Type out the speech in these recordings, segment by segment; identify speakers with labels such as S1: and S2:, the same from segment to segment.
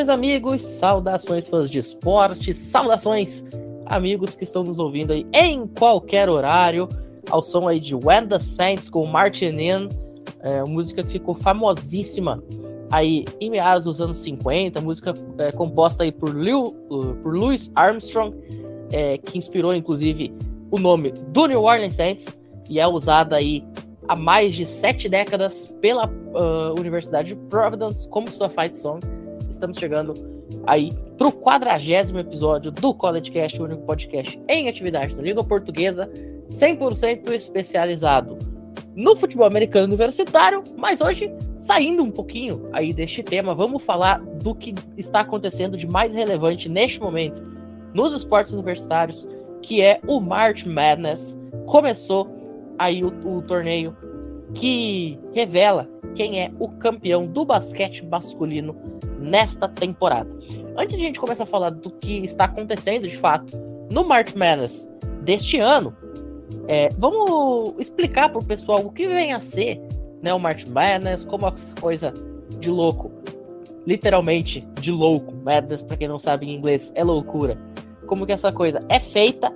S1: Saudações, amigos, saudações, fãs de esporte, saudações, amigos que estão nos ouvindo aí em qualquer horário, ao som aí de When the Saints com Martin In, é, música que ficou famosíssima aí em meados dos anos 50, música é, composta aí por, Lil, por Louis Armstrong, é, que inspirou inclusive o nome do New Orleans Saints e é usada aí há mais de sete décadas pela uh, Universidade de Providence como sua fight song. Estamos chegando aí para o quadragésimo episódio do College Cast, o único podcast em atividade na língua portuguesa, 100% especializado no futebol americano universitário, mas hoje saindo um pouquinho aí deste tema, vamos falar do que está acontecendo de mais relevante neste momento nos esportes universitários, que é o March Madness. Começou aí o, o torneio que revela quem é o campeão do basquete masculino nesta temporada. Antes de a gente começar a falar do que está acontecendo de fato no March Madness deste ano, é, vamos explicar para o pessoal o que vem a ser né, o March Madness, como essa coisa de louco, literalmente de louco, Madness, para quem não sabe em inglês, é loucura. Como que essa coisa é feita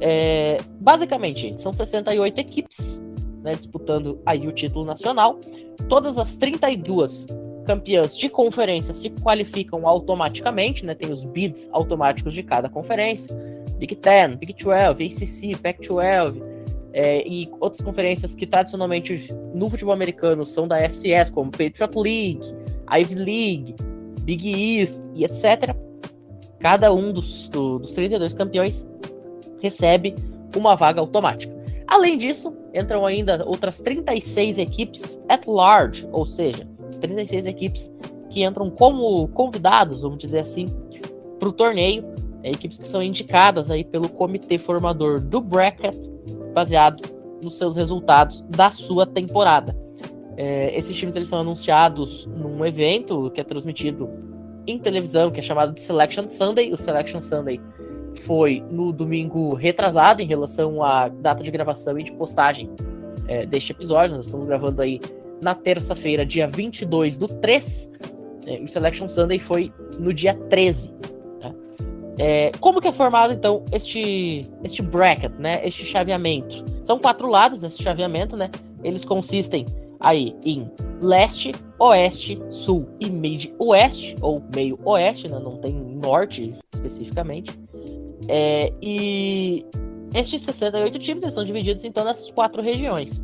S1: é, basicamente, são 68 equipes né, disputando aí o título nacional. Todas as 32 campeãs de conferência se qualificam automaticamente, né, tem os bids automáticos de cada conferência. Big Ten, Big 12, ACC, Pac-12 é, e outras conferências que tradicionalmente no futebol americano são da FCS, como Patriot League, Ivy League, Big East e etc. Cada um dos, do, dos 32 campeões recebe uma vaga automática. Além disso, entram ainda outras 36 equipes at large, ou seja, 36 equipes que entram como convidados, vamos dizer assim, para o torneio, é, equipes que são indicadas aí pelo comitê formador do bracket, baseado nos seus resultados da sua temporada. É, esses times eles são anunciados num evento que é transmitido em televisão, que é chamado de Selection Sunday. O Selection Sunday foi no domingo retrasado em relação à data de gravação e de postagem é, deste episódio. Nós estamos gravando aí na terça-feira, dia 22 do 3. É, o Selection Sunday foi no dia 13. Né? É, como que é formado, então, este, este bracket, né? Este chaveamento? São quatro lados nesse chaveamento, né? Eles consistem aí em leste, oeste, sul e mid-oeste, ou meio-oeste, né? Não tem norte especificamente. É, e estes 68 times estão divididos então nessas quatro regiões.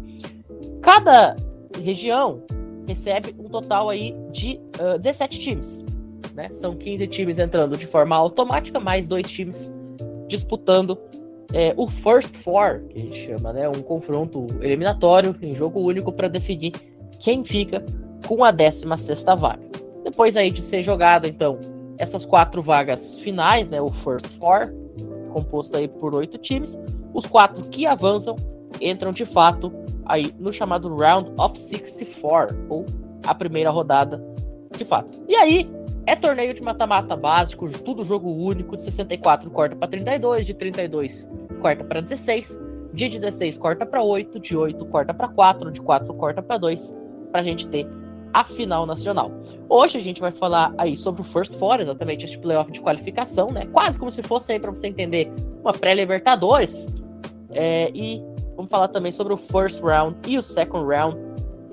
S1: Cada região recebe um total aí de uh, 17 times. Né? São 15 times entrando de forma automática, mais dois times disputando é, o First Four, que a gente chama, né? Um confronto eliminatório em jogo único para definir quem fica com a 16 vaga. Depois aí de ser jogada, então, essas quatro vagas finais, né? O First Four, composto aí por oito times. Os quatro que avançam entram de fato aí no chamado Round of 64, ou a primeira rodada de fato. E aí é torneio de mata-mata básico, tudo jogo único, de 64 corta para 32, de 32 corta para 16, de 16 corta para 8, de 8 corta para 4, de 4 corta para 2, para a gente ter a final nacional. Hoje a gente vai falar aí sobre o First Four, exatamente este playoff de qualificação, né? Quase como se fosse aí para você entender uma pré-Libertadores. É, e vamos falar também sobre o First Round e o Second Round,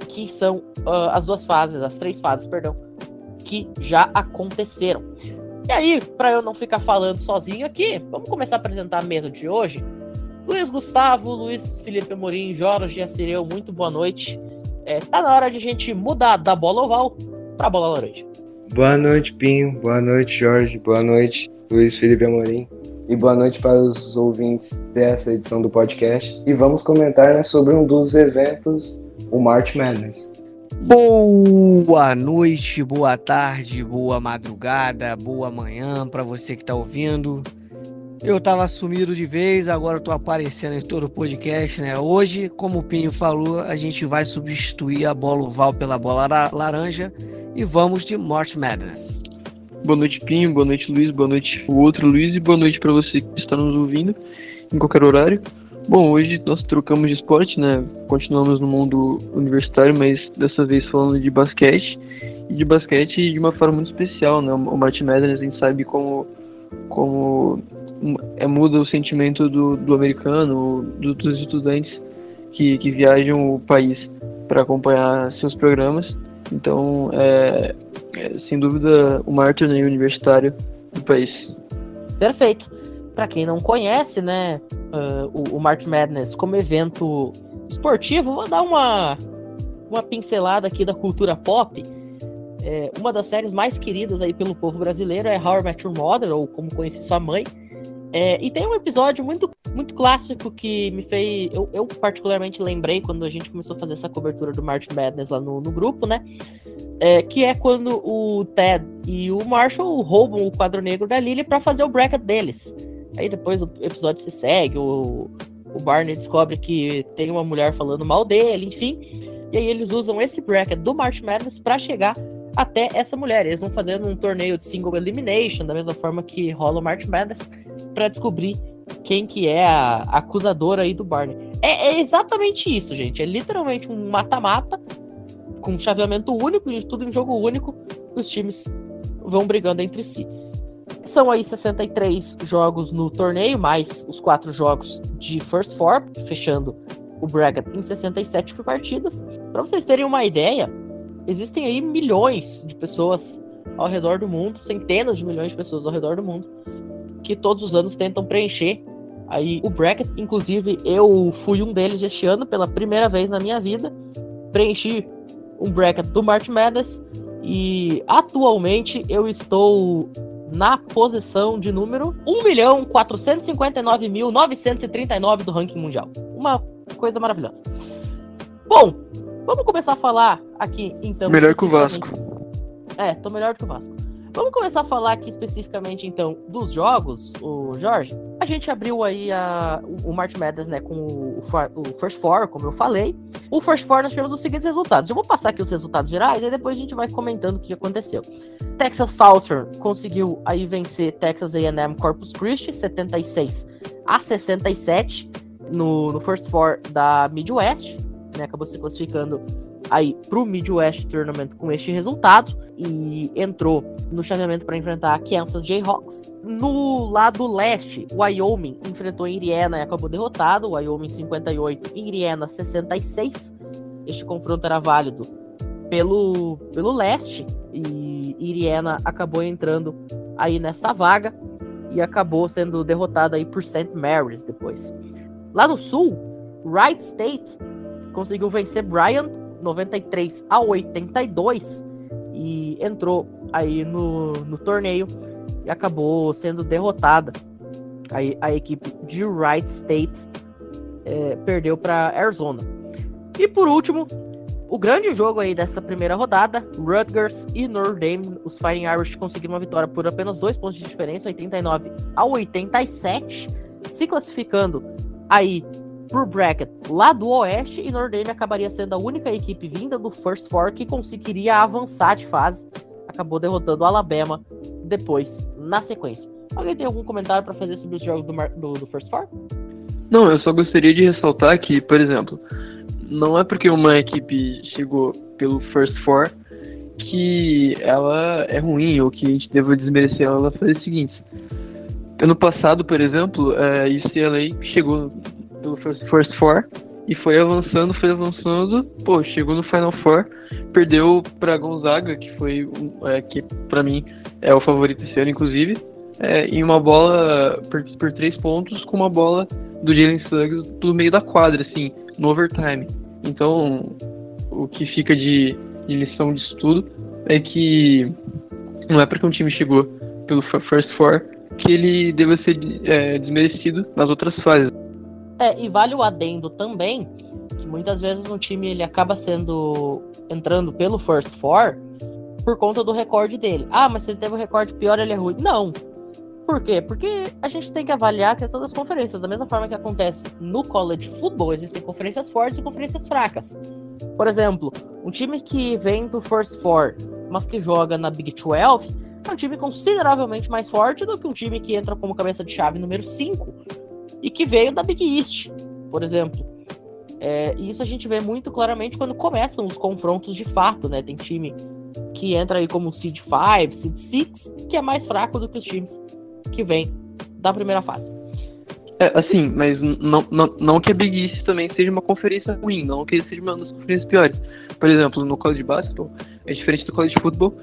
S1: que são uh, as duas fases, as três fases, perdão, que já aconteceram. E aí, para eu não ficar falando sozinho aqui, vamos começar a apresentar a mesa de hoje. Luiz Gustavo, Luiz Felipe Amorim, Jorge Assireu, muito boa noite é, tá na hora de a gente mudar da bola oval para bola laranja.
S2: Boa noite, Pinho. Boa noite, Jorge. Boa noite, Luiz Felipe Amorim. E boa noite para os ouvintes dessa edição do podcast. E vamos comentar né, sobre um dos eventos, o March Madness.
S3: Boa noite, boa tarde, boa madrugada, boa manhã para você que está ouvindo. Eu tava sumido de vez, agora eu tô aparecendo em todo o podcast, né? Hoje, como o Pinho falou, a gente vai substituir a bola oval pela bola laranja e vamos de March Madness.
S4: Boa noite, Pinho, boa noite, Luiz, boa noite, o outro Luiz, e boa noite para você que está nos ouvindo em qualquer horário. Bom, hoje nós trocamos de esporte, né? Continuamos no mundo universitário, mas dessa vez falando de basquete. e de basquete de uma forma muito especial, né? O March Madness a gente sabe como, como é, muda o sentimento do, do americano, do, dos estudantes que, que viajam o país para acompanhar seus programas. Então, é, é, sem dúvida, o maior torneio universitário do país.
S1: Perfeito. Para quem não conhece, né, uh, o, o March Madness como evento esportivo, vou dar uma, uma pincelada aqui da cultura pop. É, uma das séries mais queridas aí pelo povo brasileiro é How I Met Your Mother, ou Como Conheci Sua Mãe. É, e tem um episódio muito, muito clássico que me fez. Eu, eu, particularmente lembrei quando a gente começou a fazer essa cobertura do March Madness lá no, no grupo, né? É, que é quando o Ted e o Marshall roubam o quadro negro da Lily para fazer o bracket deles. Aí depois o episódio se segue, o, o Barney descobre que tem uma mulher falando mal dele, enfim. E aí eles usam esse bracket do March Madness para chegar até essa mulher. Eles vão fazendo um torneio de single elimination, da mesma forma que rola o March Madness, para descobrir quem que é a acusadora aí do Barney. É, é exatamente isso, gente. É literalmente um mata-mata com um chaveamento único, de tudo em jogo único, os times vão brigando entre si. São aí 63 jogos no torneio, mais os quatro jogos de First Four, fechando o bracket em 67 partidas. Para vocês terem uma ideia, existem aí milhões de pessoas ao redor do mundo, centenas de milhões de pessoas ao redor do mundo, que todos os anos tentam preencher aí o bracket. Inclusive, eu fui um deles este ano pela primeira vez na minha vida. Preenchi um bracket do March Madness e atualmente eu estou na posição de número 1.459.939 do ranking mundial. Uma coisa maravilhosa. Bom, vamos começar a falar aqui então.
S4: Melhor que o Vasco.
S1: É, tô melhor que o Vasco. Vamos começar a falar aqui especificamente, então, dos jogos, o Jorge. A gente abriu aí a, o March Madness, né, com o, o, First Four, como eu falei. O First Four nós tivemos os seguintes resultados. Eu vou passar aqui os resultados gerais e depois a gente vai comentando o que aconteceu. Texas Southern conseguiu aí vencer Texas A&M Corpus Christi, 76 a 67 no, no First Four da Midwest, né, acabou se classificando aí pro Midwest Tournament com este resultado e entrou no chaveamento para enfrentar a Kansas Jayhawks. No lado leste, Wyoming enfrentou Indiana e acabou derrotado, Wyoming 58 e Indiana 66. Este confronto era válido pelo, pelo leste e Indiana acabou entrando aí nessa vaga e acabou sendo derrotada aí por St. Mary's depois. Lá no sul, Wright State conseguiu vencer Bryant 93 a 82 e entrou aí no, no torneio e acabou sendo derrotada. Aí a equipe de Wright State é, perdeu para Arizona. E por último, o grande jogo aí dessa primeira rodada, Rutgers e Notre Dame, os Fighting Irish conseguiram uma vitória por apenas dois pontos de diferença, 89 a 87, se classificando aí por bracket lá do Oeste e Dame acabaria sendo a única equipe vinda do First Four que conseguiria avançar de fase. Acabou derrotando o Alabama depois, na sequência. Alguém tem algum comentário para fazer sobre os jogos do, do, do, First Four?
S4: Não, eu só gostaria de ressaltar que, por exemplo, não é porque uma equipe chegou pelo First Four que ela é ruim ou que a gente deva desmerecer ela fazer o seguinte. Ano passado, por exemplo, a UCLA chegou pelo First, Four e foi avançando, foi avançando, pô, chegou no Final Four, perdeu para Gonzaga, que foi é, que para mim é o favorito esse ano, inclusive, é, em uma bola por, por três pontos com uma bola do Jalen Suggs do meio da quadra, assim, no overtime. Então, o que fica de, de lição disso tudo é que não é porque um time chegou pelo First Four que ele deva ser é, desmerecido nas outras fases.
S1: É, e vale o adendo também, que muitas vezes um time ele acaba sendo entrando pelo First Four por conta do recorde dele. Ah, mas se ele teve um recorde pior, ele é ruim. Não. Por quê? Porque a gente tem que avaliar a questão das conferências. Da mesma forma que acontece no college football, existem conferências fortes e conferências fracas. Por exemplo, um time que vem do First Four, mas que joga na Big 12, é um time consideravelmente mais forte do que um time que entra como cabeça de chave número 5 e que veio da Big East, por exemplo. É, isso a gente vê muito claramente quando começam os confrontos de fato, né? Tem time que entra aí como Seed 5, Seed 6, que é mais fraco do que os times que vêm da primeira fase.
S4: É, assim, mas não, não, não que a Big East também seja uma conferência ruim, não que seja uma das conferências piores. Por exemplo, no college basketball, é diferente do college football,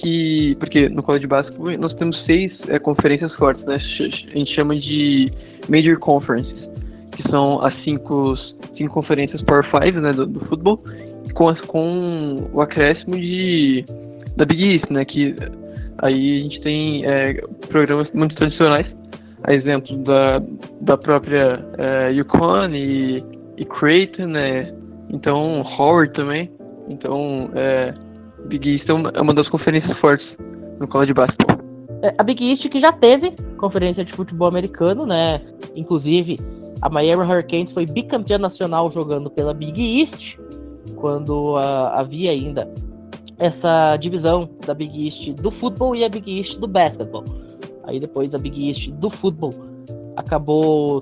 S4: que. Porque no college basketball nós temos seis é, conferências fortes, né? A gente chama de Major Conferences, que são as cinco, cinco conferências Power 5 né, do, do futebol, com, as, com o acréscimo de, da Big East, né? Que aí a gente tem é, programas muito tradicionais a exemplo da, da própria é, Yukon e, e Creighton, né? Então, Howard também. Então, é, Big East é uma, é uma das conferências fortes no college basketball.
S1: É, a Big East que já teve conferência de futebol americano, né? Inclusive, a Miami Hurricanes foi bicampeã nacional jogando pela Big East, quando uh, havia ainda essa divisão da Big East do futebol e a Big East do basquetebol. Aí depois a Big East do futebol acabou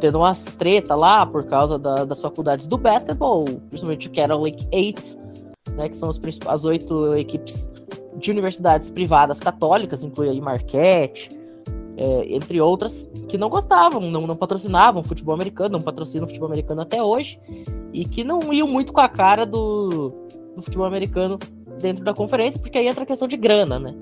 S1: tendo umas treta lá por causa da, das faculdades do basquetebol, principalmente o Carol Lake 8, né, que são as, as oito equipes de universidades privadas católicas, inclui aí Marquette, é, entre outras, que não gostavam, não, não patrocinavam futebol americano, não patrocinam futebol americano até hoje, e que não iam muito com a cara do, do futebol americano dentro da conferência, porque aí entra a questão de grana, né?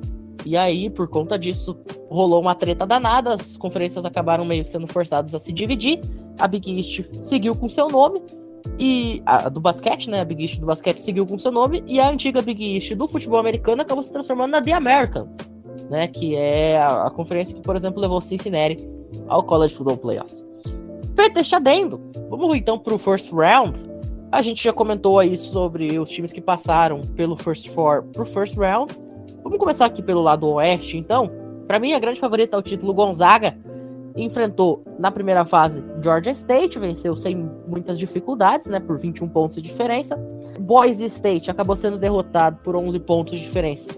S1: E aí, por conta disso, rolou uma treta danada, as conferências acabaram meio que sendo forçadas a se dividir. A Big East seguiu com seu nome, e a do basquete, né? A Big East do basquete seguiu com seu nome, e a antiga Big East do futebol americano acabou se transformando na The American, né? Que é a, a conferência que, por exemplo, levou Cincinnati ao College Football Playoffs. Feito este adendo, vamos então para o first round. A gente já comentou aí sobre os times que passaram pelo first four pro first round. Vamos começar aqui pelo lado oeste, então. Para mim, a grande favorita é o título Gonzaga. Enfrentou na primeira fase Georgia State, venceu sem muitas dificuldades, né, por 21 pontos de diferença. Boise State acabou sendo derrotado por 11 pontos de diferença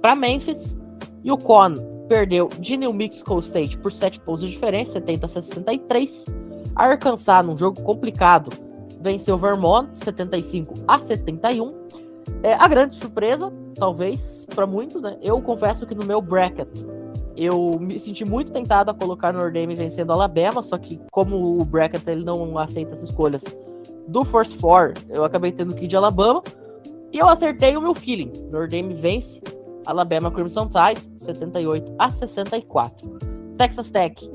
S1: para Memphis. E o Con perdeu de New Mexico State por 7 pontos de diferença, 70 a 63. Arkansas, num jogo complicado, venceu Vermont 75 a 71. É, a grande surpresa, talvez, para muitos, né? Eu confesso que no meu bracket eu me senti muito tentado a colocar Notre Dame vencendo Alabama, só que como o bracket ele não aceita as escolhas do First Four, eu acabei tendo que ir de Alabama. E eu acertei o meu feeling. Notre Dame vence Alabama Crimson Tide 78 a 64. Texas Tech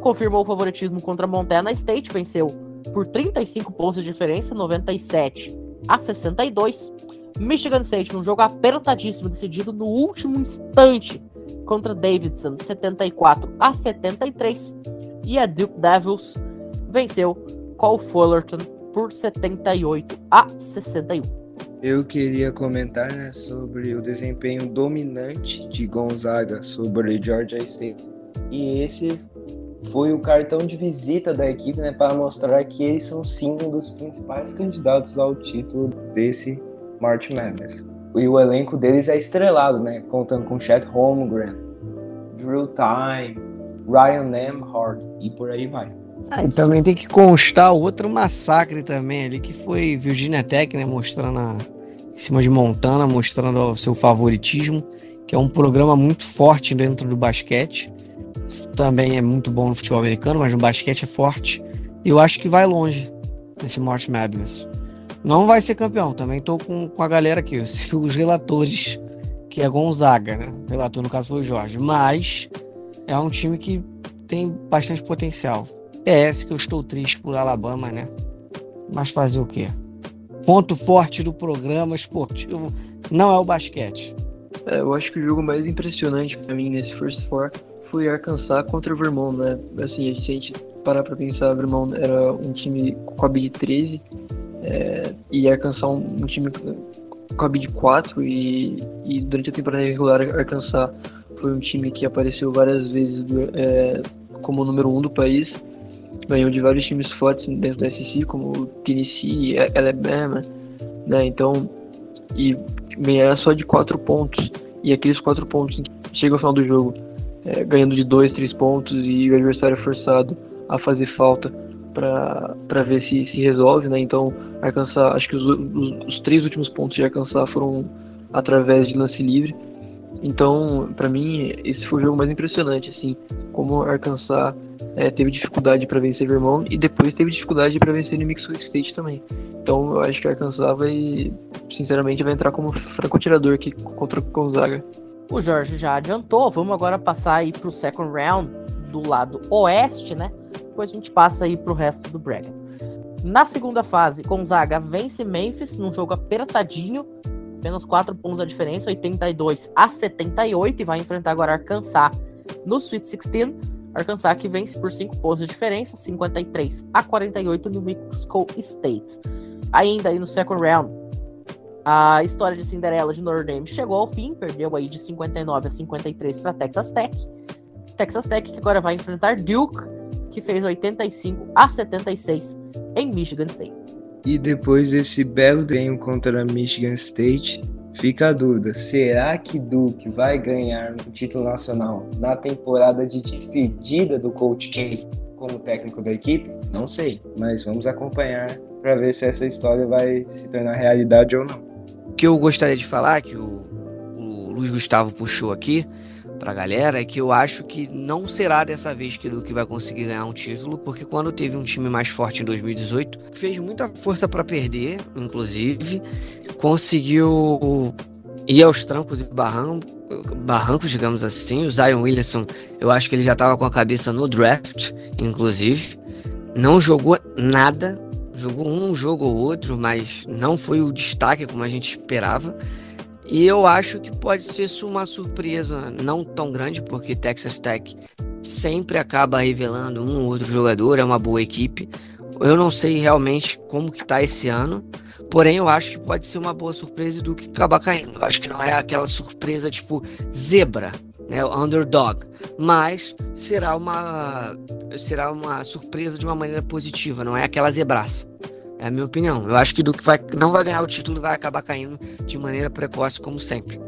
S1: confirmou o favoritismo contra Montana State, venceu por 35 pontos de diferença, 97 a 62. Michigan State, num jogo apertadíssimo, decidido no último instante contra Davidson, 74 a 73. E a Duke Devils venceu Cole Fullerton por 78 a 61.
S2: Eu queria comentar né, sobre o desempenho dominante de Gonzaga sobre Georgia State. E esse foi o cartão de visita da equipe né, para mostrar que eles são sim um dos principais candidatos ao título desse March Madness. E o elenco deles é estrelado, né? Contando com Chet Holmgren, Drew Time, Ryan Nemhard e por aí vai.
S3: Ah, e também tem que constar outro massacre também ali, que foi Virginia Tech, né? Mostrando a, em cima de Montana, mostrando o seu favoritismo, que é um programa muito forte dentro do basquete. Também é muito bom no futebol americano, mas no basquete é forte. E eu acho que vai longe nesse March Madness. Não vai ser campeão. Também tô com, com a galera aqui, os, relatores, que é Gonzaga, né? O relator, no caso, foi o Jorge. Mas é um time que tem bastante potencial. É esse que eu estou triste por Alabama, né? Mas fazer o quê? Ponto forte do programa esportivo não é o basquete.
S4: É, eu acho que o jogo mais impressionante para mim nesse First Four foi Arkansas contra o Vermont, né? Assim, se a gente parar pra pensar, o Vermont era um time com a BID 13 é, e Arkansas um, um time com a BID 4 e, e durante a temporada regular Arkansas foi um time que apareceu várias vezes é, como o número 1 um do país. Ganhou de vários times fortes dentro da SEC como Tennessee, Alabama, né, então e ganhar só de 4 pontos. E aqueles 4 pontos chega ao final do jogo é, ganhando de 2, 3 pontos e o adversário é forçado a fazer falta para ver se se resolve, né? Então, Arkansas, acho que os, os, os, três últimos pontos de Arkansas foram através de lance livre. Então, para mim, esse foi o jogo mais impressionante, assim, como Arkansas é, teve dificuldade para vencer Vermont e depois teve dificuldade para vencer New Mexico State também. Então, eu acho que Arkansas vai, sinceramente, vai entrar como francotirador aqui contra o Gonzaga.
S1: O Jorge já adiantou, vamos agora passar aí pro second round do lado oeste, né? Depois a gente passa aí pro resto do bracket. Na segunda fase, Gonzaga vence Memphis num jogo apertadinho, apenas 4 pontos a diferença, 82 a 78, e vai enfrentar agora Arkansas no Sweet 16. Arkansas que vence por 5 pontos de diferença, 53 a 48 no Mexico State. Ainda aí no second round, a história de Cinderela de Notre Dame chegou ao fim, perdeu aí de 59 a 53 para Texas Tech. Texas Tech que agora vai enfrentar Duke, que fez 85 a 76 em Michigan State.
S2: E depois desse belo ganho contra Michigan State, fica a dúvida: será que Duke vai ganhar um título nacional na temporada de despedida do Coach K como técnico da equipe? Não sei, mas vamos acompanhar para ver se essa história vai se tornar realidade ou não.
S5: O que eu gostaria de falar, que o, o Luiz Gustavo puxou aqui, pra galera é que eu acho que não será dessa vez que o Duke vai conseguir ganhar um título, porque quando teve um time mais forte em 2018, fez muita força para perder, inclusive, conseguiu ir aos trancos e barrancos, barrancos, digamos assim. O Zion Williamson, eu acho que ele já estava com a cabeça no draft, inclusive. Não jogou nada, jogou um jogo ou outro, mas não foi o destaque como a gente esperava. E eu acho que pode ser uma surpresa não tão grande, porque Texas Tech sempre acaba revelando um ou outro jogador, é uma boa equipe. Eu não sei realmente como que tá esse ano, porém eu acho que pode ser uma boa surpresa do que acabar caindo. Eu acho que não é aquela surpresa tipo zebra, né, underdog, mas será uma será uma surpresa de uma maneira positiva, não é aquela zebraça. É a minha opinião. Eu acho que Duke vai, não vai ganhar o título vai acabar caindo de maneira precoce, como sempre.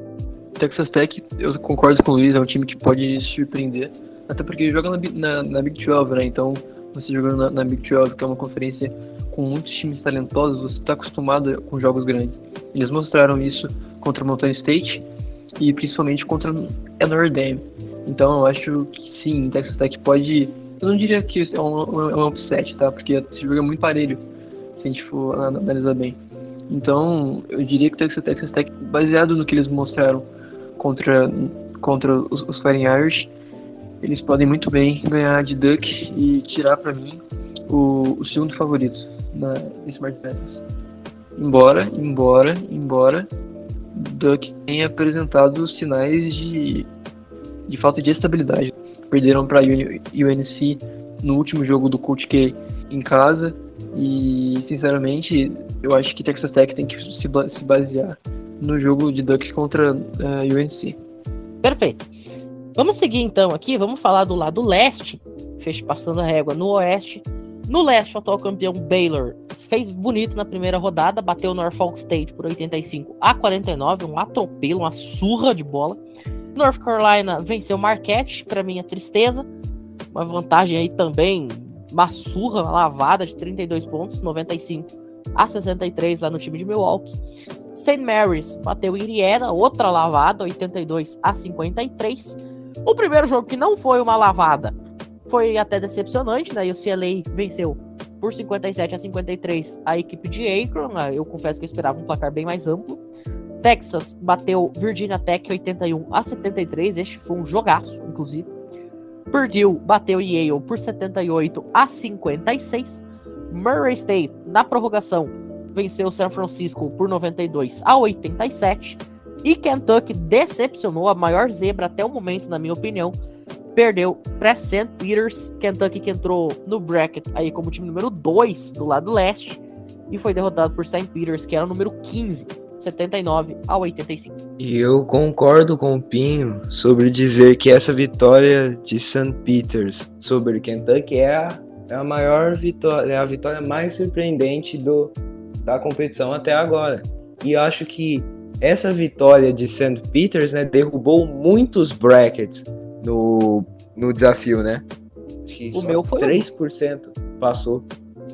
S4: Texas Tech, eu concordo com o Luiz, é um time que pode surpreender. Até porque joga na, na, na Big 12, né? Então, você jogando na, na, Big 12, que é uma conferência com muitos times talentosos, você está acostumado com jogos grandes. Eles mostraram isso contra Mountain State e principalmente contra a Notre Dame. Então, eu acho que sim, Texas Tech pode. Eu não diria que é um, é um upset, tá? Porque esse jogo é muito parelho se a gente for analisar bem. Então, eu diria que o Texas, Texas Tech, baseado no que eles mostraram contra, contra os, os Fighting Irish, eles podem muito bem ganhar de Duck e tirar para mim o, o, segundo favorito na Smart Madness. Embora, embora, embora Duck tenha apresentado sinais de, de falta de estabilidade. Perderam para UNC no último jogo do Coach K em casa e, sinceramente, eu acho que Texas Tech tem que se, basear no jogo de Ducks contra uh, eh, UNC.
S1: Perfeito. Vamos seguir então aqui, vamos falar do lado leste, fez passando a régua no oeste. No leste, o atual campeão Baylor fez bonito na primeira rodada, bateu o Norfolk State por 85 a 49, um atropelo, uma surra de bola. North Carolina venceu Marquette, para minha tristeza, uma vantagem aí também uma surra, lavada de 32 pontos, 95 a 63 lá no time de Milwaukee. St. Mary's bateu Indiana, outra lavada, 82 a 53. O primeiro jogo que não foi uma lavada foi até decepcionante, né? E o CLA venceu por 57 a 53 a equipe de Akron. Né? Eu confesso que eu esperava um placar bem mais amplo. Texas bateu Virginia Tech 81 a 73. Este foi um jogaço, inclusive. Purdue bateu Yale por 78 a 56. Murray State, na prorrogação, venceu San Francisco por 92 a 87. E Kentucky decepcionou a maior zebra até o momento, na minha opinião. Perdeu para St. Peters, Kentucky que entrou no bracket aí como time número 2 do lado leste e foi derrotado por St. Peters, que era o número 15 79 a 85.
S2: E eu concordo com o Pinho sobre dizer que essa vitória de St. Peters sobre Kentucky é a, é a maior vitória, é a vitória mais surpreendente do, da competição até agora. E acho que essa vitória de St. Peters né, derrubou muitos brackets no, no desafio, né?
S1: Acho que o meu foi
S2: 3% passou.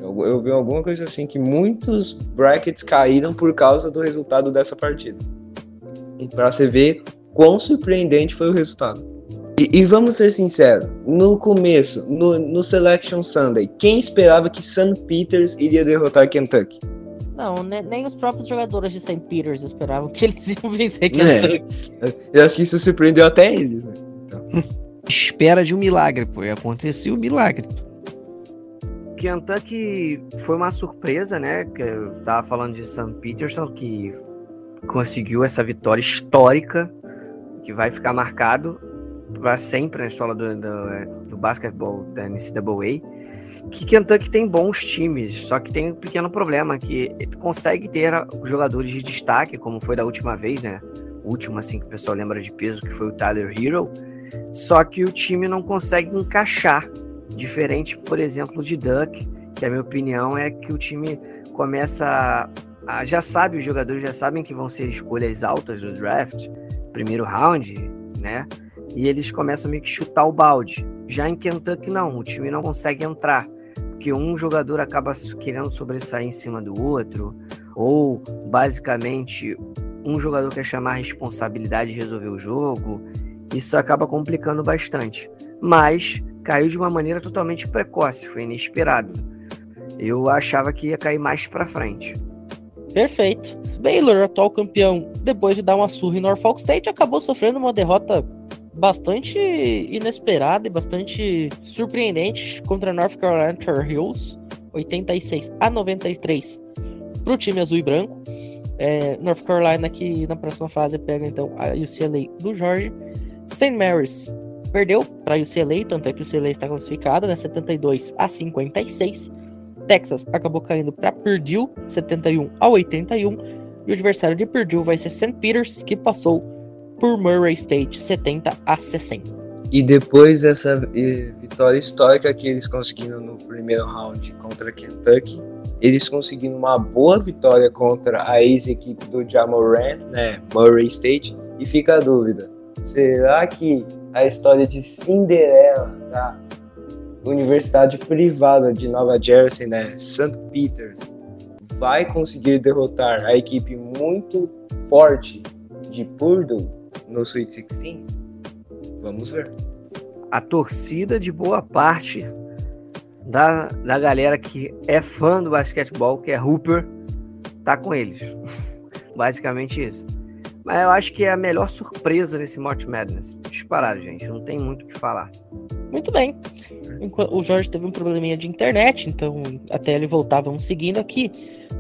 S2: Eu, eu vi alguma coisa assim que muitos brackets caíram por causa do resultado dessa partida. Para você ver quão surpreendente foi o resultado. E, e, vamos ser sinceros, no começo, no, no Selection Sunday, quem esperava que St. Peters iria derrotar Kentucky?
S1: Não, nem os próprios jogadores de St. Peters esperavam que eles iam vencer Kentucky.
S2: É. Eu acho que isso surpreendeu até eles, né? Então.
S3: Espera de um milagre, pô. E aconteceu o um milagre.
S5: Kentucky foi uma surpresa, né? Que eu tava falando de St. Peterson, que conseguiu essa vitória histórica, que vai ficar marcado para sempre na história do, do, do basquetebol da NCAA, que Kentucky tem bons times, só que tem um pequeno problema, que consegue ter jogadores de destaque, como foi da última vez, né? O último, assim, que o pessoal lembra de peso, que foi o Tyler Hero, só que o time não consegue encaixar, diferente, por exemplo, de Duck, que a minha opinião é que o time começa a, já sabe, os jogadores já sabem que vão ser escolhas altas do draft, primeiro round, né? e eles começam a meio que chutar o balde. Já em Kentucky, não, o time não consegue entrar, porque um jogador acaba querendo sobressair em cima do outro, ou basicamente um jogador quer chamar a responsabilidade de resolver o jogo. Isso acaba complicando bastante. Mas caiu de uma maneira totalmente precoce, foi inesperado. Eu achava que ia cair mais para frente.
S1: Perfeito. Baylor, atual campeão, depois de dar uma surra em Norfolk State, acabou sofrendo uma derrota bastante inesperada e bastante surpreendente contra North Carolina Tar Heels, 86 a 93 para o time azul e branco. É, North Carolina que na próxima fase pega então a UCLA do Jorge. St. Mary's perdeu para a UCLA, tanto é que o UCLA está classificado, né, 72 a 56. Texas acabou caindo para Purdue, 71 a 81. E o adversário de Purdue vai ser St. Peter's, que passou por Murray State 70 a 60.
S2: E depois dessa vitória histórica que eles conseguiram no primeiro round contra Kentucky, eles conseguiram uma boa vitória contra a ex-equipe do Jamorant, né, Murray State, e fica a dúvida, será que a história de Cinderela da Universidade Privada de Nova Jersey, né, St. Peters, vai conseguir derrotar a equipe muito forte de Purdue no Sweet 16? Vamos ver.
S5: A torcida de boa parte da, da galera que é fã do basquetebol, que é Hooper, tá com eles. Basicamente isso. Mas eu acho que é a melhor surpresa nesse March Madness. Disparado, gente. Não tem muito o que falar.
S1: Muito bem. O Jorge teve um probleminha de internet, então até ele voltar, vamos seguindo aqui.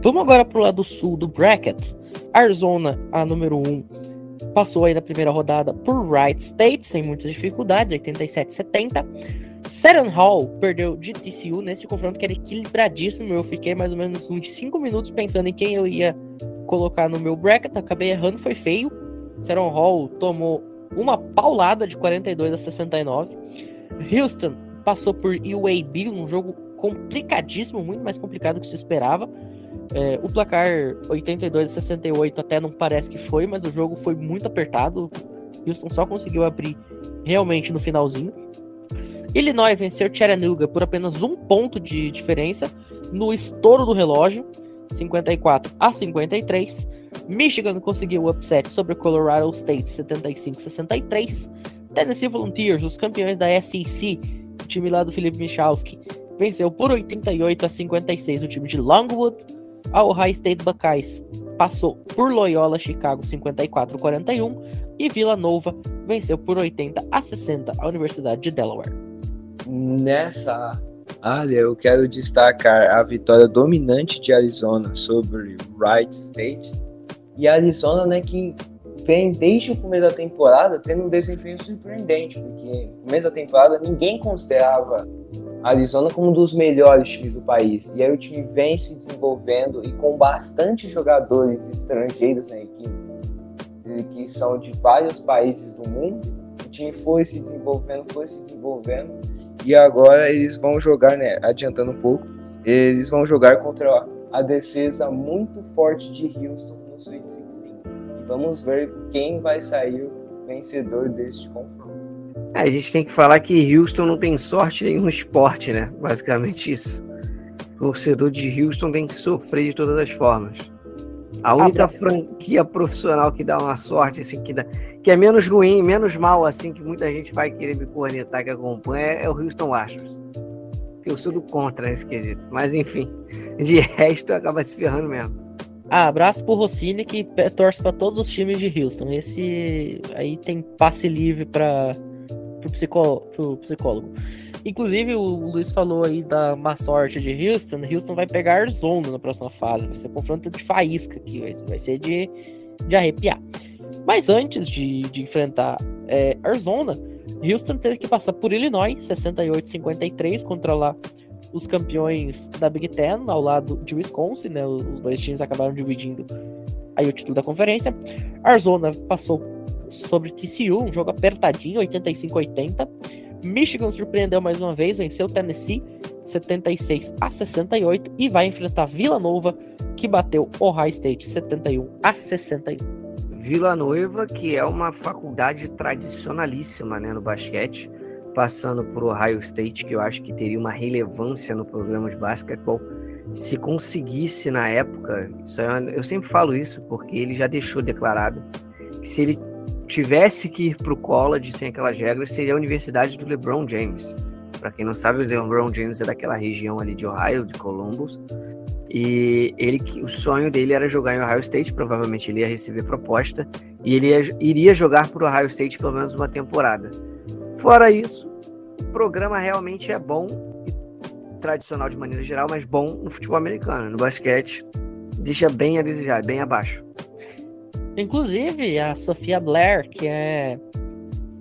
S1: Vamos agora pro lado sul do bracket. Arizona, a número 1, um, passou aí na primeira rodada por Wright State, sem muitas dificuldades, 87 70. Seton Hall perdeu de TCU nesse confronto que era equilibradíssimo. Eu fiquei mais ou menos uns 5 minutos pensando em quem eu ia colocar no meu bracket, acabei errando, foi feio. Seton Hall tomou uma paulada de 42 a 69. Houston passou por UAB num jogo complicadíssimo, muito mais complicado do que se esperava. É, o placar 82 a 68 até não parece que foi, mas o jogo foi muito apertado. Houston só conseguiu abrir realmente no finalzinho. Illinois venceu Chattanooga por apenas um ponto de diferença no estouro do relógio, 54 a 53. Michigan conseguiu o upset sobre Colorado State, 75-63. Tennessee Volunteers, os campeões da SEC, o time lá do Felipe Michalski, venceu por 88 a 56 o time de Longwood. A Ohio State Buckeyes passou por Loyola Chicago 54-41 e Vila Nova venceu por 80 a 60 a Universidade de Delaware.
S2: Nessa área eu quero destacar a vitória dominante de Arizona sobre Wright State e Arizona, né, que vem desde o começo da temporada tendo um desempenho surpreendente, porque no começo da temporada ninguém considerava Arizona como um dos melhores times do país. E aí o time vem se desenvolvendo e com bastante jogadores estrangeiros na equipe, que são de vários países do mundo. O time foi se desenvolvendo, foi se desenvolvendo. E agora eles vão jogar, né, adiantando um pouco, eles vão jogar contra a defesa muito forte de Houston no Sweet 16. E vamos ver quem vai sair vencedor deste confronto.
S5: É, a gente tem que falar que Houston não tem sorte nenhum esporte, né? Basicamente isso. O torcedor de Houston tem que sofrer de todas as formas. A única franquia profissional que dá uma sorte, assim, que, dá, que é menos ruim, menos mal, assim, que muita gente vai querer me cornetar que acompanha, é o Houston Astros. Eu sou do contra nesse quesito. Mas enfim, de resto acaba se ferrando mesmo.
S1: Ah, abraço pro Rossini que torce para todos os times de Houston. Esse aí tem passe livre para pro, psicó, pro psicólogo. Inclusive, o Luiz falou aí da má sorte de Houston. Houston vai pegar Arizona na próxima fase. Vai ser confronto de faísca aqui. Vai, ser de, de arrepiar. Mas antes de, de enfrentar é, Arizona, Houston teve que passar por Illinois, 68-53, contra lá os campeões da Big Ten, ao lado de Wisconsin, né? Os dois times acabaram dividindo aí o título da conferência. Arizona passou sobre TCU, um jogo apertadinho, 85-80. Michigan surpreendeu mais uma vez, venceu Tennessee 76 a 68 e vai enfrentar Vila Nova, que bateu Ohio State 71 a 61.
S5: Vila Nova, que é uma faculdade tradicionalíssima né, no basquete, passando por Ohio State, que eu acho que teria uma relevância no programa de basquetebol. Se conseguisse na época, é eu sempre falo isso porque ele já deixou declarado que se ele tivesse que ir para o college sem aquelas regras, seria a Universidade do LeBron James. Para quem não sabe, o LeBron James é daquela região ali de Ohio, de Columbus. E ele, o sonho dele era jogar em Ohio State, provavelmente ele ia receber proposta, e ele ia, iria jogar por Ohio State pelo menos uma temporada. Fora isso, o programa realmente é bom, tradicional de maneira geral, mas bom no futebol americano. No basquete, deixa bem a desejar, bem abaixo.
S1: Inclusive, a Sofia Blair, que é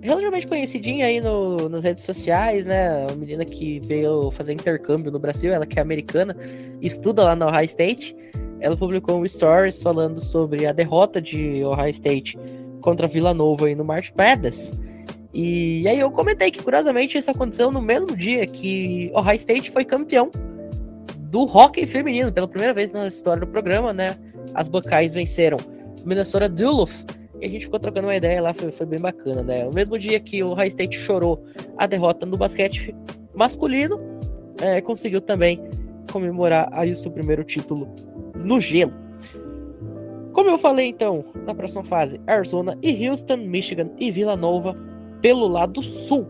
S1: relativamente conhecidinha aí no, nas redes sociais, né? Uma menina que veio fazer intercâmbio no Brasil, ela que é americana, estuda lá na Ohio State. Ela publicou um stories falando sobre a derrota de Ohio State contra Vila Nova aí no March Madness. E aí eu comentei que, curiosamente, isso aconteceu no mesmo dia que Ohio State foi campeão do hockey feminino, pela primeira vez na história do programa, né? As Buckeyes venceram Minnesota Duluth. E a gente ficou trocando uma ideia lá, foi, foi bem bacana, né? O mesmo dia que o High State chorou a derrota no basquete masculino, é, conseguiu também comemorar aí o seu primeiro título no gelo. Como eu falei então, na próxima fase, Arizona e Houston, Michigan e Vila Nova pelo lado sul.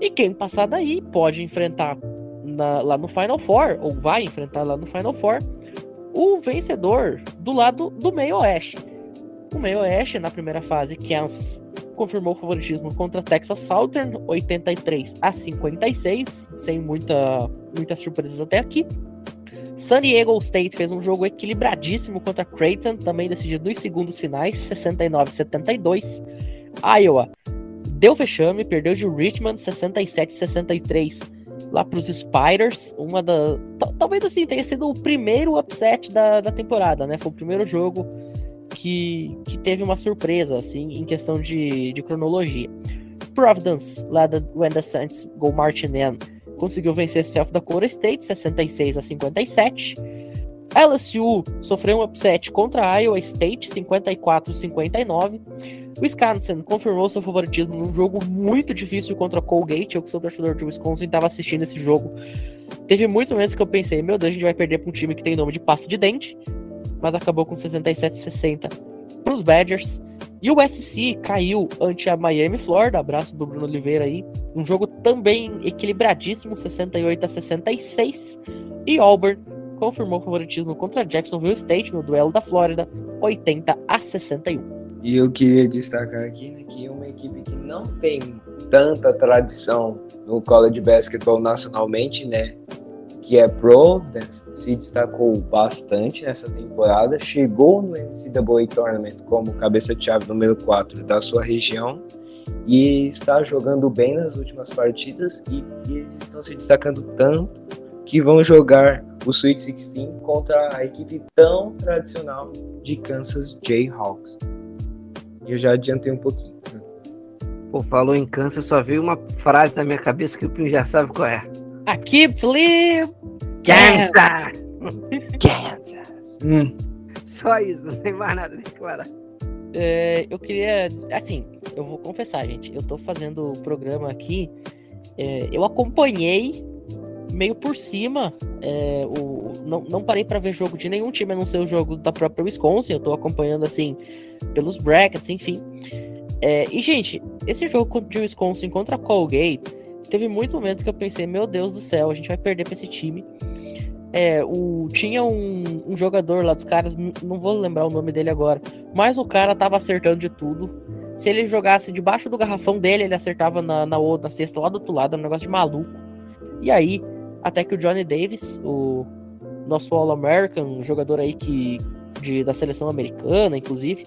S1: E quem passar daí pode enfrentar na, lá no Final Four, ou vai enfrentar lá no Final Four, o vencedor do lado do meio oeste. O meio oeste, na primeira fase, Kansas confirmou o favoritismo contra Texas Southern, 83 a 56, sem muita, muitas surpresas até aqui. San Diego State fez um jogo equilibradíssimo contra Creighton, também decidido nos segundos finais, 69 a 72. Iowa deu fechame, perdeu de Richmond, 67 a 63 lá para os Spiders, uma da talvez assim tenha sido o primeiro upset da, da temporada, né? Foi o primeiro jogo que, que teve uma surpresa, assim, em questão de, de cronologia. Providence, lá da Wenda Saints, Go Martinen, conseguiu vencer Self Dakota State, 66 a 57. LSU sofreu um upset contra Iowa State, 54 a 59. Wisconsin confirmou seu favoritismo num jogo muito difícil contra Colgate. Eu que sou torcedor de Wisconsin estava assistindo esse jogo. Teve muitos momentos que eu pensei, meu Deus, a gente vai perder para um time que tem nome de pasta de dente mas acabou com 67 60 para os Badgers. E o SC caiu ante a Miami Florida, abraço do Bruno Oliveira aí. Um jogo também equilibradíssimo, 68 a 66. E Auburn confirmou o favoritismo contra Jacksonville State no duelo da Flórida, 80 a 61.
S2: E eu queria destacar aqui né, que é uma equipe que não tem tanta tradição no college basketball nacionalmente, né? Que é Providence, se destacou bastante nessa temporada, chegou no NCAA Tournament como cabeça de chave número 4 da sua região e está jogando bem nas últimas partidas e, e eles estão se destacando tanto que vão jogar o Sweet 16 contra a equipe tão tradicional de Kansas Jayhawks. Eu já adiantei um pouquinho.
S5: Pô, falou em Kansas, só veio uma frase na minha cabeça que o Pim já sabe qual é.
S1: Aqui, Flip!
S5: Kansas!
S2: Kansas! Hum.
S5: Só isso, não tem mais nada a declarar.
S1: É, eu queria. Assim, eu vou confessar, gente. Eu tô fazendo o programa aqui. É, eu acompanhei meio por cima. É, o, não, não parei para ver jogo de nenhum time, a não ser o jogo da própria Wisconsin. Eu tô acompanhando assim pelos brackets, enfim. É, e, gente, esse jogo de Wisconsin contra Colgate, teve muitos momentos que eu pensei, meu Deus do céu, a gente vai perder pra esse time. É, o, tinha um, um, jogador lá dos caras, não vou lembrar o nome dele agora, mas o cara tava acertando de tudo. Se ele jogasse debaixo do garrafão dele, ele acertava na, na outra cesta lá do outro lado, é um negócio de maluco. E aí, até que o Johnny Davis, o nosso All-American, jogador aí que, de, da seleção americana, inclusive,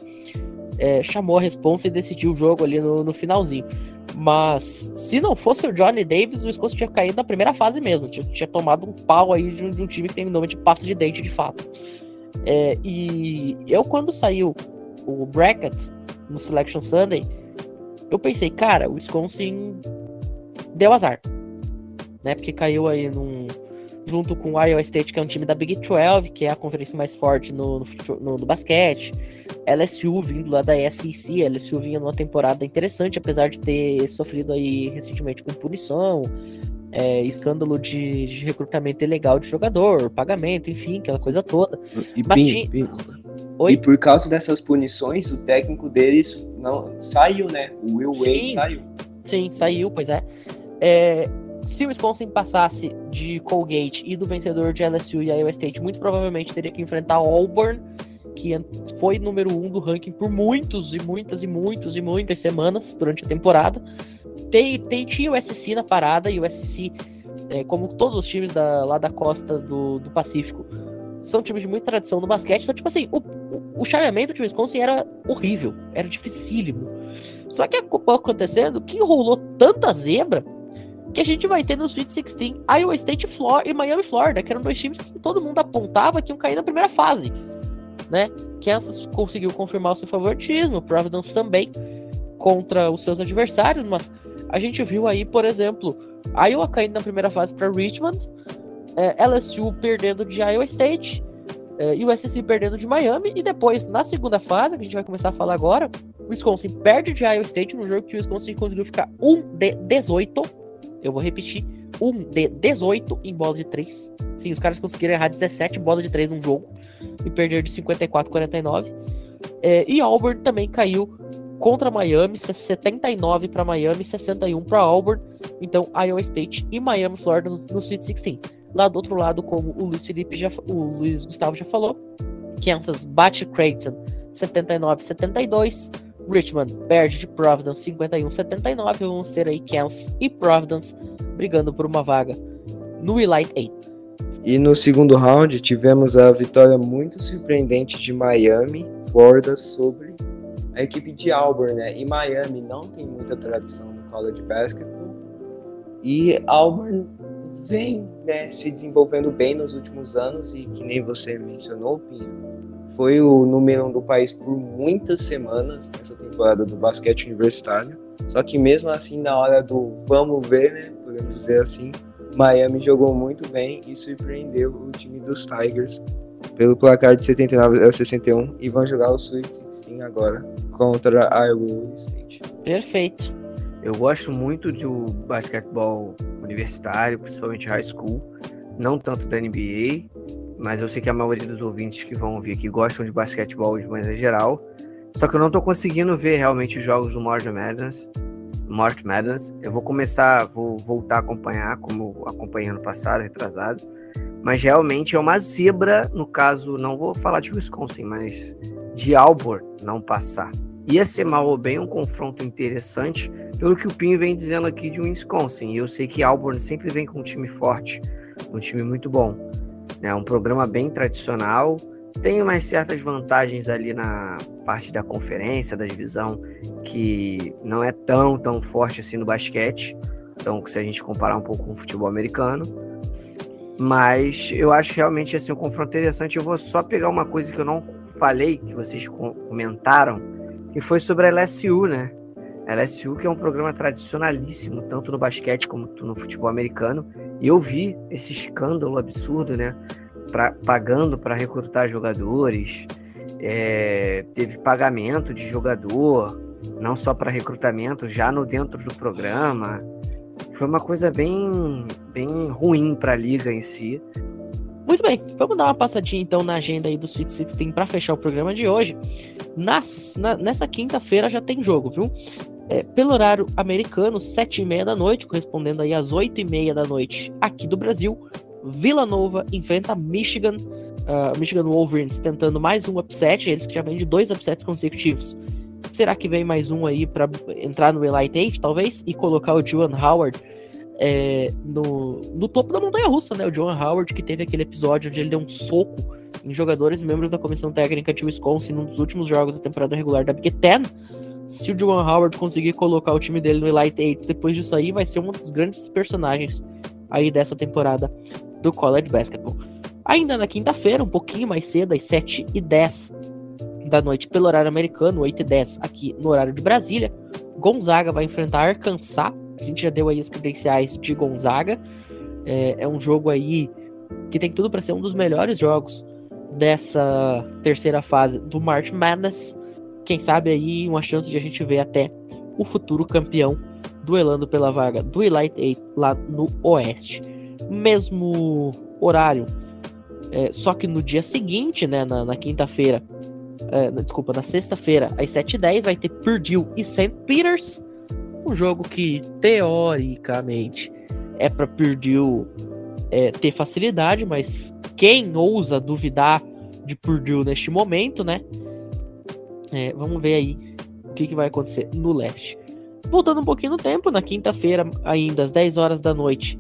S1: é, chamou a responsa e decidiu o jogo ali no, no finalzinho. Mas se não fosse o Johnny Davis, o Wisconsin tinha caído na primeira fase mesmo. Tinha, tinha tomado um pau aí de um, de um, time que tem nome de pasta de dente de fato. É, e eu, quando saiu o bracket no Selection Sunday, eu pensei, cara, o Wisconsin deu azar. Né? Porque caiu aí num, junto com o Iowa State, que é um time da Big 12, que é a conferência mais forte no, no, no, no basquete. LSU vindo lá da SEC, LSU vinha numa temporada interessante, apesar de ter sofrido aí recentemente com punição, é, escândalo de, de, recrutamento ilegal de jogador, pagamento, enfim, aquela coisa toda.
S2: E, Mas, e por causa dessas punições, o técnico deles não saiu, né? O Will Wade saiu.
S1: Sim, saiu, pois é. é se o Wisconsin passasse de Colgate e do vencedor de LSU e Iowa State, muito provavelmente teria que enfrentar Auburn que foi número um do ranking por muitos e muitas e muitos e muitas semanas durante a temporada. Tem, tem, tinha o SC na parada e o SC, é, como todos os times da, lá da costa do, do Pacífico, são times de muita tradição no basquete. Então, tipo assim, o, o, o chaveamento de Wisconsin era horrível, era dificílimo. Só que acabou acontecendo que rolou tanta zebra que a gente vai ter no Sweet 16 Iowa State e Miami Florida, que eram dois times que todo mundo apontava que iam cair na primeira fase né? Kansas conseguiu confirmar o seu favoritismo, Providence também contra os seus adversários, mas a gente viu aí, por exemplo, Iowa caindo na primeira fase para Richmond, é, LSU perdendo de Iowa State, é, USC perdendo de Miami, e depois, na segunda fase, que a gente vai começar a falar agora, Wisconsin perde de Iowa State no jogo que o Wisconsin conseguiu ficar 1 de 18. Eu vou repetir: 1 de 18 em bola de 3. Sim, os caras conseguiram errar 17 bolas de 3 num jogo e perder de 54 a 49. É, e Auburn também caiu contra Miami, 79 para Miami, 61 para Auburn. Então, Iowa State e Miami, Florida no, Sweet 16. Lá do outro lado, como o Luiz Felipe já, o Luiz Gustavo já falou, Kansas bate Creighton 79-72. Richmond perde de Providence 51-79. Vamos ter aí Kansas e Providence brigando por uma vaga no Elite 8.
S2: E no segundo round tivemos a vitória muito surpreendente de Miami, Florida, sobre a equipe de Auburn, né? E Miami não tem muita tradição no college basketball. E Auburn vem né, se desenvolvendo bem nos últimos anos e que nem você mencionou, Pinho, foi o número um do país por muitas semanas nessa temporada do basquete universitário. Só que mesmo assim, na hora do vamos ver, né, podemos dizer assim, Miami jogou muito bem e surpreendeu o time dos Tigers pelo placar de 79 a 61 e vão jogar o Sweet 16 agora contra a Iowa State.
S5: Perfeito. Eu gosto muito do basquetebol universitário, principalmente high school, não tanto da NBA, mas eu sei que a maioria dos ouvintes que vão ouvir aqui gostam de basquetebol de maneira geral. Só que eu não estou conseguindo ver realmente os jogos do March Madness. March Madness. Eu vou começar, vou voltar a acompanhar, como acompanhei ano passado, retrasado. Mas realmente é uma zebra, no caso, não vou falar de Wisconsin, mas de Auburn não passar. Ia ser mal ou bem um confronto interessante, pelo que o Pinho vem dizendo aqui de Wisconsin. E eu sei que Auburn sempre vem com um time forte, um time muito bom. É um programa bem tradicional, tem umas certas vantagens ali na parte da conferência, da divisão, que não é tão, tão forte assim no basquete. Então, se a gente comparar um pouco com o futebol americano. Mas eu acho realmente assim, um confronto interessante. Eu vou só pegar uma coisa que eu não falei, que vocês comentaram, que foi sobre a LSU, né? LSU, que é um programa tradicionalíssimo, tanto no basquete como no futebol americano. E eu vi esse escândalo absurdo, né? pra, pagando para recrutar jogadores, é, teve pagamento de jogador, não só para recrutamento, já no dentro do programa. foi uma coisa bem, bem ruim para a liga em si.
S1: Muito bem, vamos dar uma passadinha então na agenda aí do Sweet 16 para fechar o programa de hoje. Nas, na, nessa quinta-feira já tem jogo, viu? É, pelo horário americano, 7 e meia da noite, correspondendo aí às 8 e meia da noite aqui do Brasil, Vila Nova enfrenta Michigan, uh, Michigan Wolverines tentando mais um upset, eles que já vêm de dois upsets consecutivos. Será que vem mais um aí para entrar no Elite 8, talvez, e colocar o Juan Howard é, no, no topo da montanha russa, né? O John Howard, que teve aquele episódio onde ele deu um soco em jogadores membros da comissão técnica de Wisconsin num dos últimos jogos da temporada regular da Big Ten. Se o John Howard conseguir colocar o time dele no Elite 8 depois disso aí, vai ser um dos grandes personagens aí dessa temporada do College Basketball. Ainda na quinta-feira, um pouquinho mais cedo, às 7h10 da noite, pelo horário americano, 8h10 aqui no horário de Brasília, Gonzaga vai enfrentar Arkansas a gente já deu aí as credenciais de Gonzaga. É, é um jogo aí que tem tudo para ser um dos melhores jogos dessa terceira fase do March Madness. Quem sabe aí uma chance de a gente ver até o futuro campeão duelando pela vaga do Elite 8 lá no Oeste. Mesmo horário, é, só que no dia seguinte, né, na, na quinta-feira, é, desculpa, na sexta-feira, às 7h10, vai ter Purdue e St. Peters. Um jogo que, teoricamente, é para Purdue é, ter facilidade, mas quem ousa duvidar de Purdue neste momento, né? É, vamos ver aí o que, que vai acontecer no leste. Voltando um pouquinho no tempo, na quinta-feira, ainda às 10 horas da noite,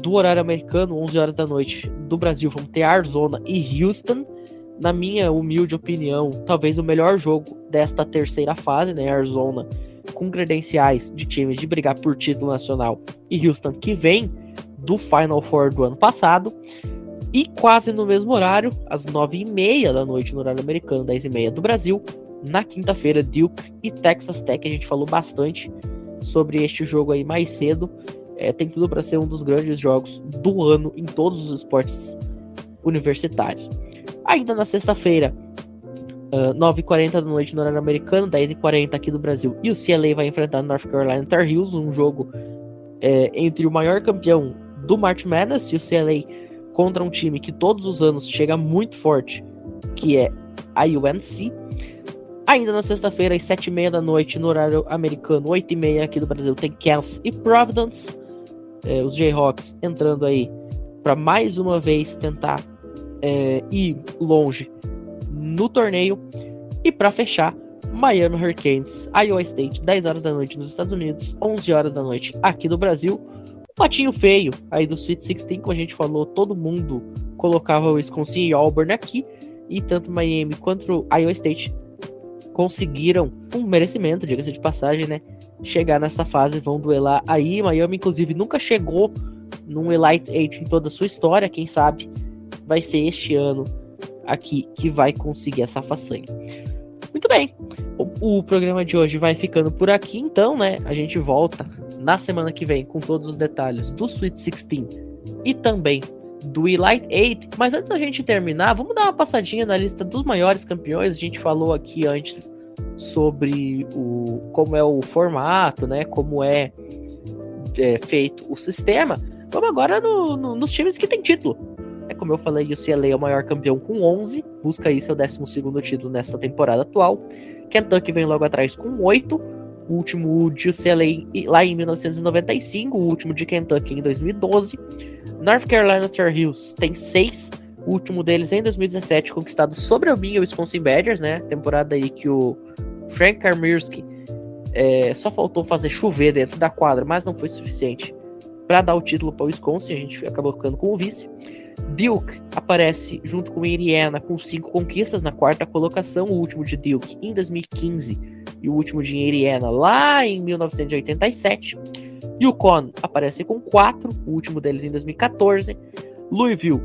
S1: do horário americano, 11 horas da noite do Brasil, vamos ter Arizona e Houston. Na minha humilde opinião, talvez o melhor jogo desta terceira fase, né? Arizona com credenciais de time de brigar por título nacional e Houston que vem do Final Four do ano passado. E quase no mesmo horário, às 9h30 da noite no horário americano, 10h30 do Brasil, na quinta-feira, Duke e Texas Tech. A gente falou bastante sobre este jogo aí mais cedo. É, tem tudo para ser um dos grandes jogos do ano em todos os esportes universitários. Ainda na sexta-feira, Uh, 9h40 da noite no horário americano, 10h40 aqui do Brasil. E o CLA vai enfrentar North Carolina Tar Heels, um jogo é, entre o maior campeão do March Madness e o CLA contra um time que todos os anos chega muito forte, que é a UNC. Ainda na sexta-feira, às 7h30 da noite, no horário americano, 8h30 aqui do Brasil, tem Kansas e Providence. É, os Jayhawks entrando aí para mais uma vez tentar é, ir longe no torneio. E para fechar, Miami Hurricanes, Iowa State, 10 horas da noite nos Estados Unidos, 11 horas da noite aqui no Brasil. Um patinho feio aí do Sweet 16, como a gente falou, todo mundo colocava o Wisconsin e Auburn aqui. E tanto Miami quanto Iowa State conseguiram um merecimento, diga-se de passagem, né? Chegar nessa fase, vão duelar aí. Miami, inclusive, nunca chegou num Elite 8 em toda a sua história. Quem sabe vai ser este ano aqui que vai conseguir essa façanha. Muito bem, o, o, programa de hoje vai ficando por aqui, então, né? A gente volta na semana que vem com todos os detalhes do Sweet 16 e também do Elite 8. Mas antes da gente terminar, vamos dar uma passadinha na lista dos maiores campeões. A gente falou aqui antes sobre o como é o formato, né? Como é, é feito o sistema. Vamos agora no, no, nos times que tem título. É como eu falei, o CLA é o maior campeão com 11, busca aí seu 12 título nesta temporada atual. Kentucky vem logo atrás com 8, o último de UCLA lá em 1995, o último de Kentucky em 2012. North Carolina Tar Heels tem 6, o último deles em 2017, conquistado sobre o Minha Wisconsin Badgers, né? Temporada aí que o Frank Karmirski é, só faltou fazer chover dentro da quadra, mas não foi suficiente para dar o título para o Wisconsin, a gente acabou ficando com o vice. Duke aparece junto com Indiana com cinco conquistas na quarta colocação, o último de Duke em 2015 e o último de Indiana lá em 1987. Yukon aparece com quatro, o último deles em 2014. Louisville,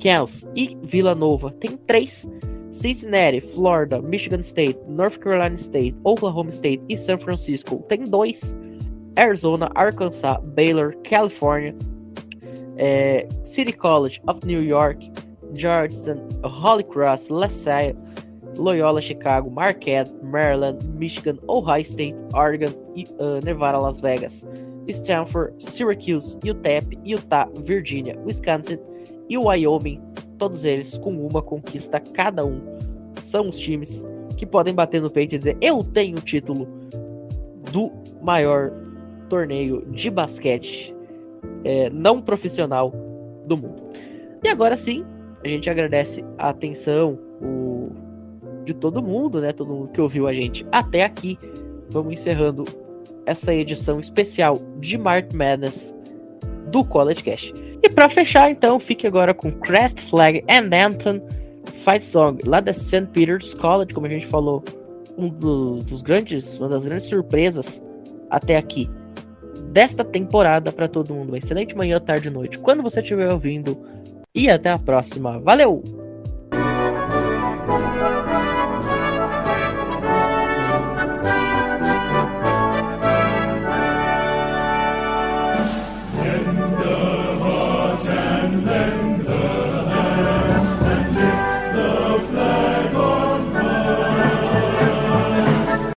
S1: Kansas e Vila Nova tem três. Cincinnati, Florida, Michigan State, North Carolina State, Oklahoma State e San Francisco tem dois. Arizona, Arkansas, Baylor, California é, City College of New York, Georgetown, Holy Cross, LaSalle, Loyola Chicago, Marquette, Maryland, Michigan, Ohio State, Oregon e uh, Nevada, Las Vegas. Stanford, Syracuse, UTEP, Utah, Virginia, Wisconsin e Wyoming, todos eles com uma conquista cada um. São os times que podem bater no peito e dizer: Eu tenho o título do maior torneio de basquete é, não profissional do mundo. E agora sim, a gente agradece a atenção o, de todo mundo, né? Todo mundo que ouviu a gente até aqui. Vamos encerrando essa edição especial de March Madness do College Cash. E para fechar, então, fique agora com Crest Flag and Anthem Fight Song, lá da St. Peter's College, como a gente falou, um do, dos grandes, uma das grandes surpresas até aqui desta temporada para todo mundo. Uma excelente manhã, tarde e noite, quando você estiver ouvindo. E até a próxima. Valeu!